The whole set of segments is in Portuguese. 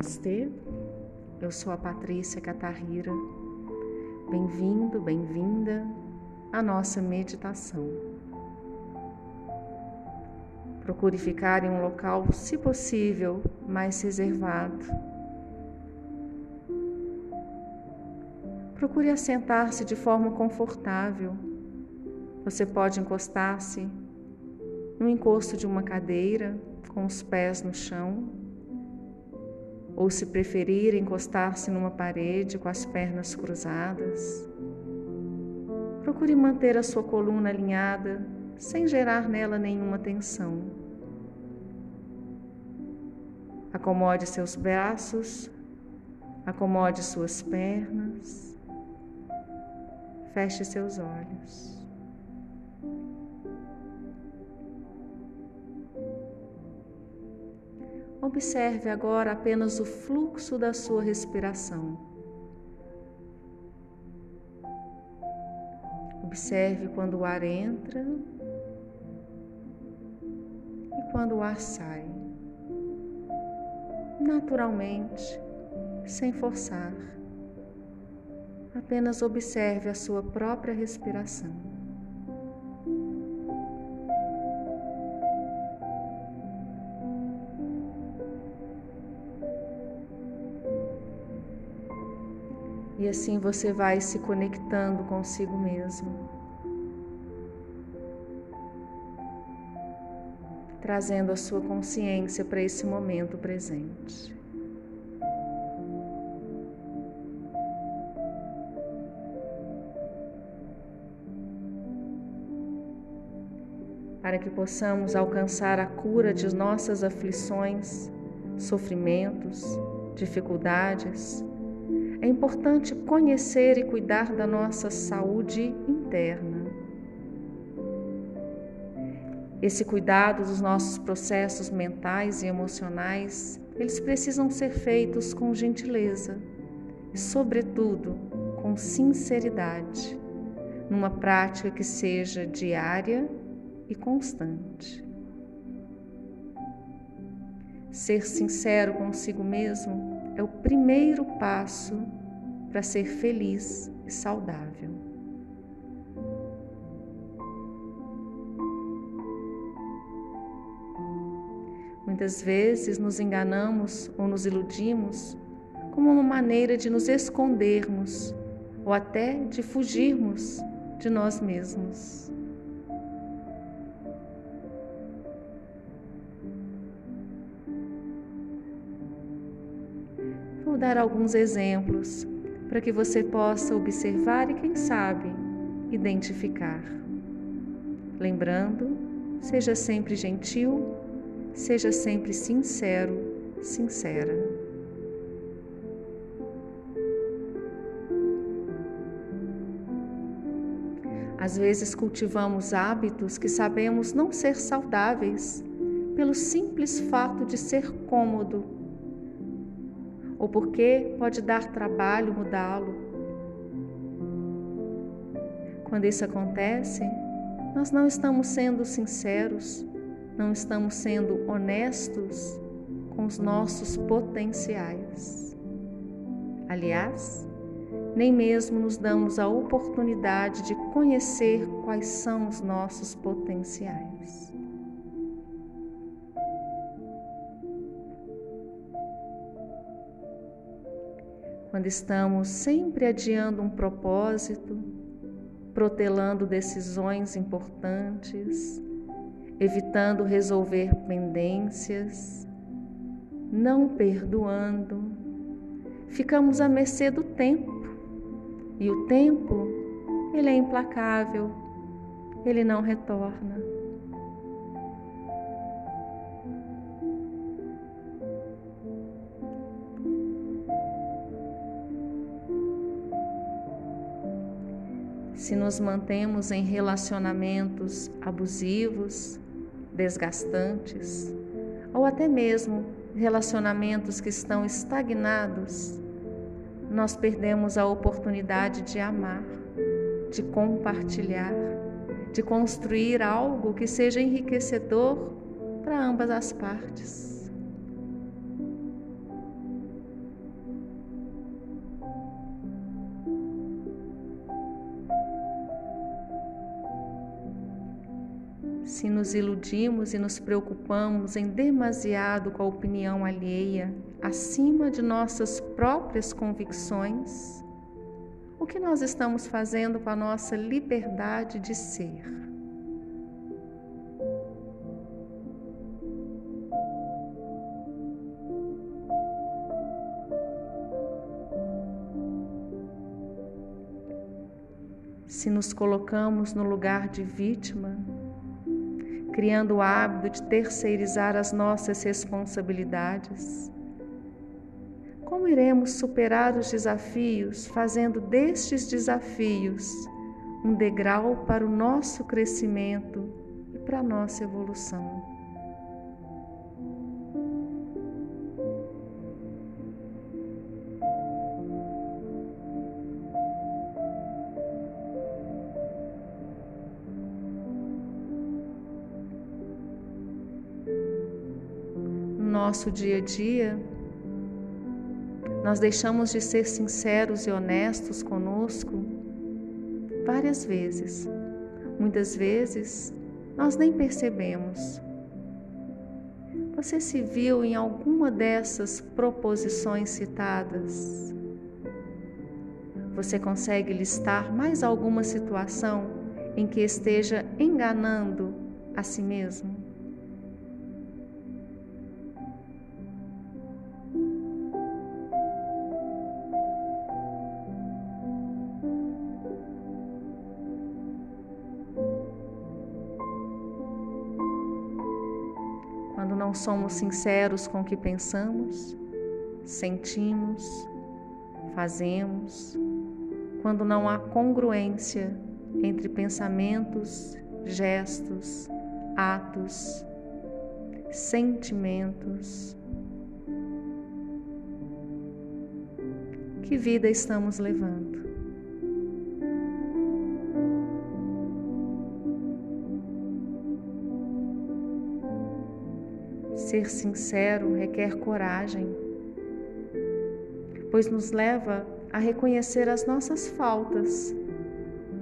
Namastê, eu sou a Patrícia Catarrira. Bem-vindo, bem-vinda à nossa meditação. Procure ficar em um local, se possível, mais reservado. Procure assentar-se de forma confortável. Você pode encostar-se no encosto de uma cadeira, com os pés no chão ou se preferir encostar-se numa parede com as pernas cruzadas. Procure manter a sua coluna alinhada sem gerar nela nenhuma tensão. Acomode seus braços, acomode suas pernas, feche seus olhos. Observe agora apenas o fluxo da sua respiração. Observe quando o ar entra e quando o ar sai. Naturalmente, sem forçar. Apenas observe a sua própria respiração. E assim você vai se conectando consigo mesmo. Trazendo a sua consciência para esse momento presente. Para que possamos alcançar a cura de nossas aflições, sofrimentos, dificuldades, é importante conhecer e cuidar da nossa saúde interna. Esse cuidado dos nossos processos mentais e emocionais, eles precisam ser feitos com gentileza e, sobretudo, com sinceridade, numa prática que seja diária e constante. Ser sincero consigo mesmo é o primeiro passo para ser feliz e saudável. Muitas vezes nos enganamos ou nos iludimos como uma maneira de nos escondermos ou até de fugirmos de nós mesmos. Dar alguns exemplos para que você possa observar e, quem sabe, identificar. Lembrando, seja sempre gentil, seja sempre sincero, sincera. Às vezes cultivamos hábitos que sabemos não ser saudáveis pelo simples fato de ser cômodo ou porque pode dar trabalho mudá-lo. Quando isso acontece, nós não estamos sendo sinceros, não estamos sendo honestos com os nossos potenciais. Aliás, nem mesmo nos damos a oportunidade de conhecer quais são os nossos potenciais. Quando estamos sempre adiando um propósito, protelando decisões importantes, evitando resolver pendências, não perdoando, ficamos à mercê do tempo. E o tempo, ele é implacável, ele não retorna. Se nos mantemos em relacionamentos abusivos, desgastantes, ou até mesmo relacionamentos que estão estagnados, nós perdemos a oportunidade de amar, de compartilhar, de construir algo que seja enriquecedor para ambas as partes. Se nos iludimos e nos preocupamos em demasiado com a opinião alheia, acima de nossas próprias convicções, o que nós estamos fazendo com a nossa liberdade de ser? Se nos colocamos no lugar de vítima, criando o hábito de terceirizar as nossas responsabilidades? Como iremos superar os desafios fazendo destes desafios um degrau para o nosso crescimento e para a nossa evolução? Nosso dia a dia, nós deixamos de ser sinceros e honestos conosco várias vezes. Muitas vezes nós nem percebemos. Você se viu em alguma dessas proposições citadas? Você consegue listar mais alguma situação em que esteja enganando a si mesmo? Não somos sinceros com o que pensamos, sentimos, fazemos, quando não há congruência entre pensamentos, gestos, atos, sentimentos. Que vida estamos levando? Ser sincero requer coragem, pois nos leva a reconhecer as nossas faltas,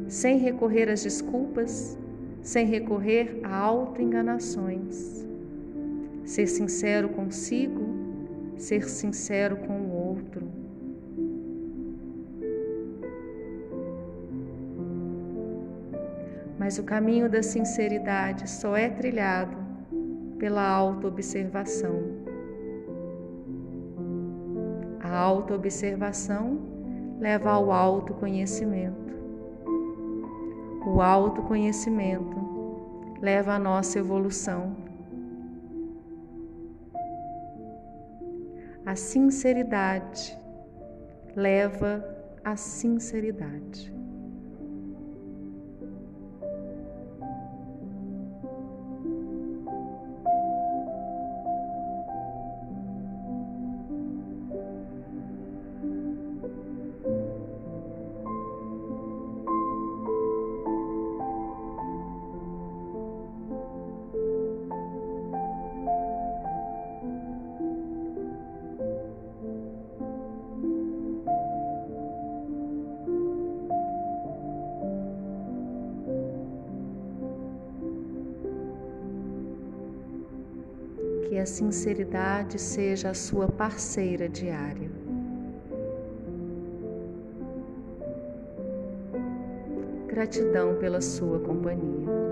sem recorrer às desculpas, sem recorrer a autoenganações. Ser sincero consigo, ser sincero com o outro. Mas o caminho da sinceridade só é trilhado pela autoobservação. A autoobservação leva ao autoconhecimento. O autoconhecimento leva à nossa evolução. A sinceridade leva à sinceridade. Que a sinceridade seja a sua parceira diária. Gratidão pela sua companhia.